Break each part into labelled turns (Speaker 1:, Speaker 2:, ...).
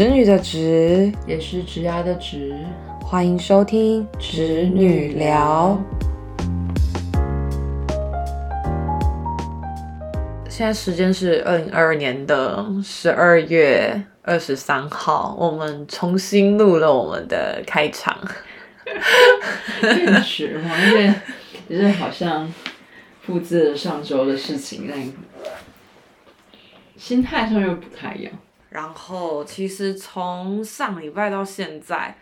Speaker 1: 侄女的侄，
Speaker 2: 也是侄牙的侄，
Speaker 1: 欢迎收听侄女聊。现在时间是二零二二年的十二月二十三号，我们重新录了我们的开场。
Speaker 2: 确实嘛，因为就是好像复制了上周的事情，但心态上又不太一样。
Speaker 1: 然后其实从上礼拜到现在，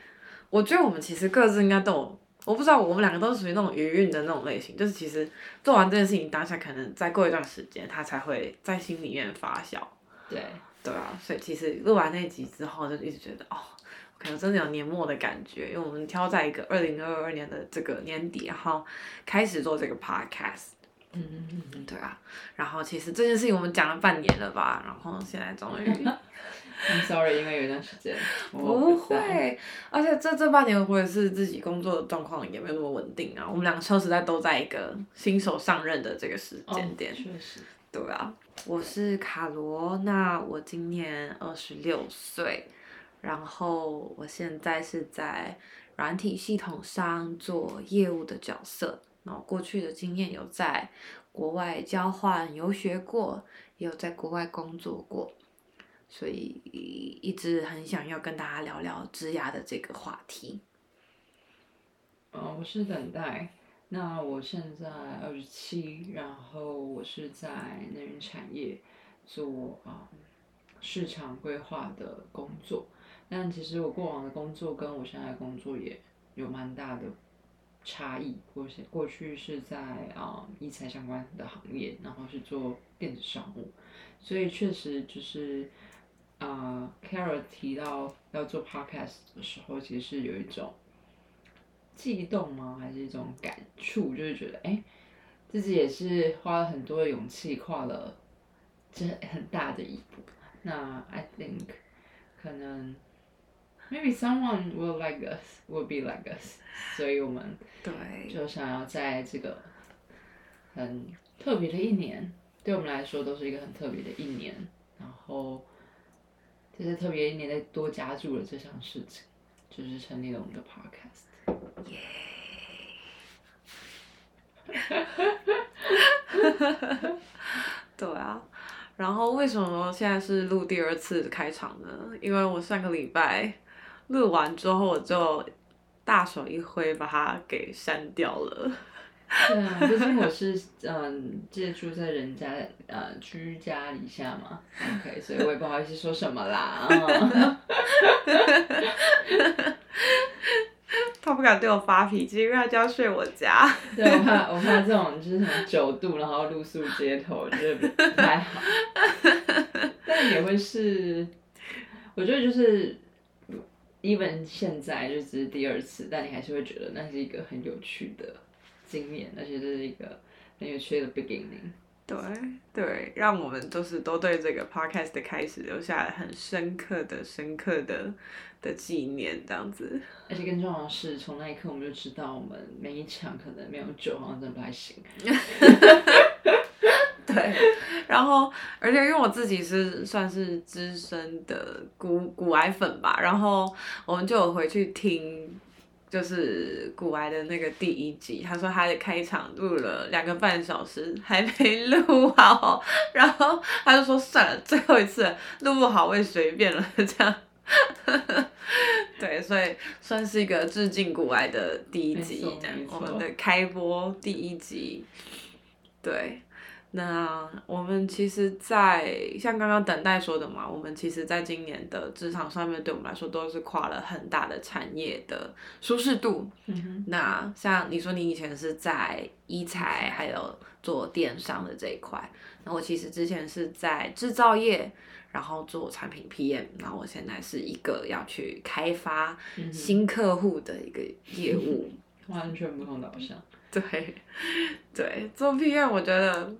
Speaker 1: 我觉得我们其实各自应该都有，我不知道我们两个都是属于那种余韵的那种类型，就是其实做完这件事情当下，可能再过一段时间，它才会在心里面发酵。
Speaker 2: 对，
Speaker 1: 对啊，所以其实录完那集之后，就一直觉得哦，可能真的有年末的感觉，因为我们挑在一个二零二二年的这个年底，然后开始做这个 podcast。
Speaker 2: 嗯嗯嗯，
Speaker 1: 对啊，然后其实这件事情我们讲了半年了吧，然后现在终于。
Speaker 2: I'm sorry，因为有一段时间
Speaker 1: 不会，而且这这半年我也是自己工作的状况也没有那么稳定啊。我们两个说实在都在一个新手上任的这个时间点，
Speaker 2: 哦确实，
Speaker 1: 对啊。我是卡罗，那我今年二十六岁，然后我现在是在软体系统上做业务的角色。过去的经验有在国外交换游学过，也有在国外工作过。所以一直很想要跟大家聊聊职涯的这个话题。
Speaker 2: 嗯，我是等待。那我现在二十七，然后我是在能源产业做啊、市场规划的工作。但其实我过往的工作跟我现在的工作也有蛮大的差异。我现过去是在啊医材相关的行业，然后是做电子商务，所以确实就是啊 Carol 提到要做 podcast 的时候，其实是有一种。悸动吗？还是一种感触？就是觉得，哎、自己也是花了很多的勇气，跨了这很大的一步。那 I think 可能 maybe someone will like us, will be like us，所以我们
Speaker 1: 对，
Speaker 2: 就想要在这个很特别的一年，对我们来说都是一个很特别的一年。然后这些特别一年，再多加注了这项事情，就是成立了我们的 podcast。
Speaker 1: 对啊。然后为什么现在是录第二次开场呢？因为我上个礼拜录完之后，我就大手一挥把它给删掉了。
Speaker 2: 对啊，毕竟我是嗯借住在人家呃居家里下嘛，OK，所以我也不好意思说什么啦。嗯
Speaker 1: 他不敢对我发脾气，因为他就要睡我家。
Speaker 2: 对，我怕我怕这种就是什么九度，然后露宿街头，我觉得不太好。但也会是，我觉得就是，even 现在就只是第二次，但你还是会觉得那是一个很有趣的经验，而且这是一个很有趣的 beginning。
Speaker 1: 对对，让我们就是都对这个 podcast 的开始留下了很深刻的、深刻的的纪念，这样子。
Speaker 2: 而且更重要的是，从那一刻我们就知道，我们每一场可能没有酒，好像真的不太行。
Speaker 1: 对，然后而且因为我自己是算是资深的古古癌粉吧，然后我们就有回去听，就是古癌的那个第一集，他说他的开场录了两个半小时还没录好，然后他就说算了，最后一次录不好我也随便了这样。对，所以算是一个致敬古癌的第一集我们的开播第一集，对。那我们其实在，像刚刚等待说的嘛，我们其实在今年的职场上面，对我们来说都是跨了很大的产业的舒适度。那像你说你以前是在医材还有做电商的这一块，那我其实之前是在制造业，然后做产品 PM，然后我现在是一个要去开发
Speaker 2: 嗯
Speaker 1: 新客户的一个业务。
Speaker 2: 完全不同导向。
Speaker 1: 对，对，做 PM 我觉得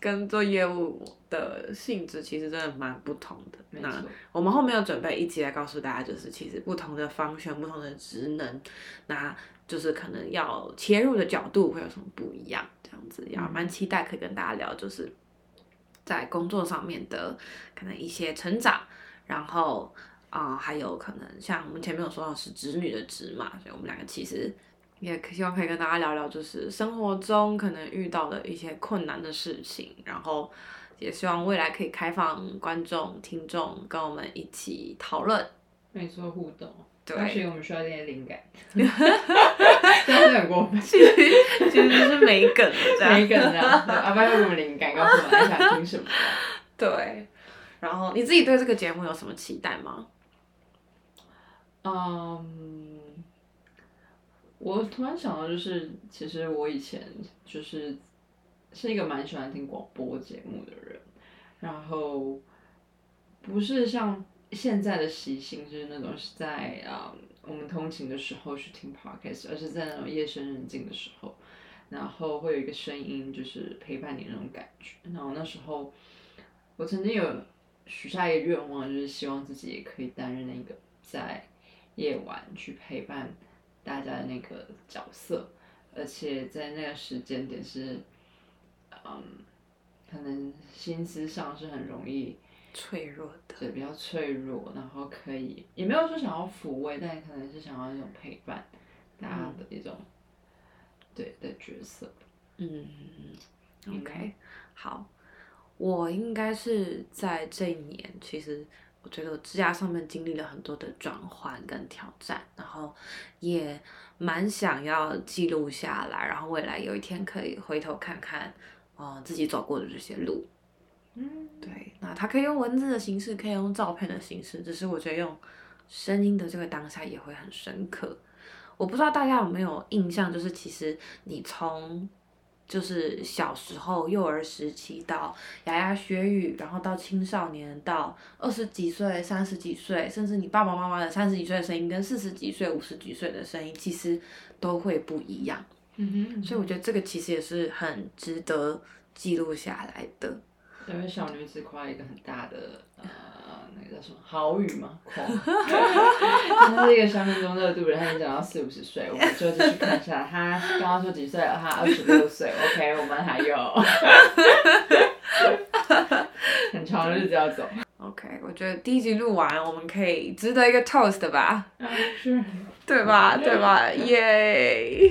Speaker 1: 跟做业务的性质其实真的蛮不同的。那，我们后面有准备一集来告诉大家，就是其实不同的方向、不同的职能，那就是可能要切入的角度会有什么不一样，这样子，也蛮期待可以跟大家聊，就是在工作上面的可能一些成长，然后啊、还有可能像我们前面有说到是侄女的侄嘛，所以我们两个其实也可希望可以跟大家聊聊，就是生活中可能遇到的一些困难的事情，然后也希望未来可以开放观众、听众跟我们一起讨论。
Speaker 2: 没错，互动。
Speaker 1: 对
Speaker 2: 而且我们需要一点灵感，这样是很过分。
Speaker 1: 其实其实就是没梗的这样。
Speaker 2: 每一个人这样，阿爸会给我们灵感，告诉我们想听什么。
Speaker 1: 对，然后你自己对这个节目有什么期待吗？
Speaker 2: 嗯，我突然想到，就是其实我以前就是是一个蛮喜欢听广播节目的人，然后不是像现在的习性，就是那种是在啊、我们通勤的时候去听 podcast，而是在那种夜深人静的时候，然后会有一个声音就是陪伴你那种感觉。然后那时候我曾经有许下一个愿望，就是希望自己也可以担任那个在夜晚去陪伴大家的那个角色，而且在那个时间点是，嗯，可能心思上是很容易
Speaker 1: 脆弱的，
Speaker 2: 对比较脆弱，然后可以也没有说想要抚慰，但可能是想要那种陪伴大家的一种、对的角色。
Speaker 1: 嗯，OK，好，我应该是在这一年，其实我觉得我职涯上面经历了很多的转换跟挑战，然后也蛮想要记录下来，然后未来有一天可以回头看看，呃，自己走过的这些路。
Speaker 2: 嗯，
Speaker 1: 对，那它可以用文字的形式，可以用照片的形式，只是我觉得用声音的这个当下也会很深刻。我不知道大家有没有印象，就是其实你从就是小时候幼儿时期到牙牙学语，然后到青少年，到二十几岁、三十几岁，甚至你爸爸妈妈的三十几岁的声音跟四十几岁、五十几岁的声音，其实都会不一样。
Speaker 2: 嗯哼，
Speaker 1: 所以我觉得这个其实也是很值得记录下来的。
Speaker 2: 因为小女子夸一个很大的呃，那个叫什么好语嘛，狂，他是一个三分钟热度人，他已经讲到四五十岁，我们就继续看一下，他刚刚说几岁了？他二十六岁，OK，我们还有 很长的日子要走。
Speaker 1: OK，我觉得第一集录完，我们可以值得一个 toast 吧，
Speaker 2: 是。
Speaker 1: 对吧？对吧？耶！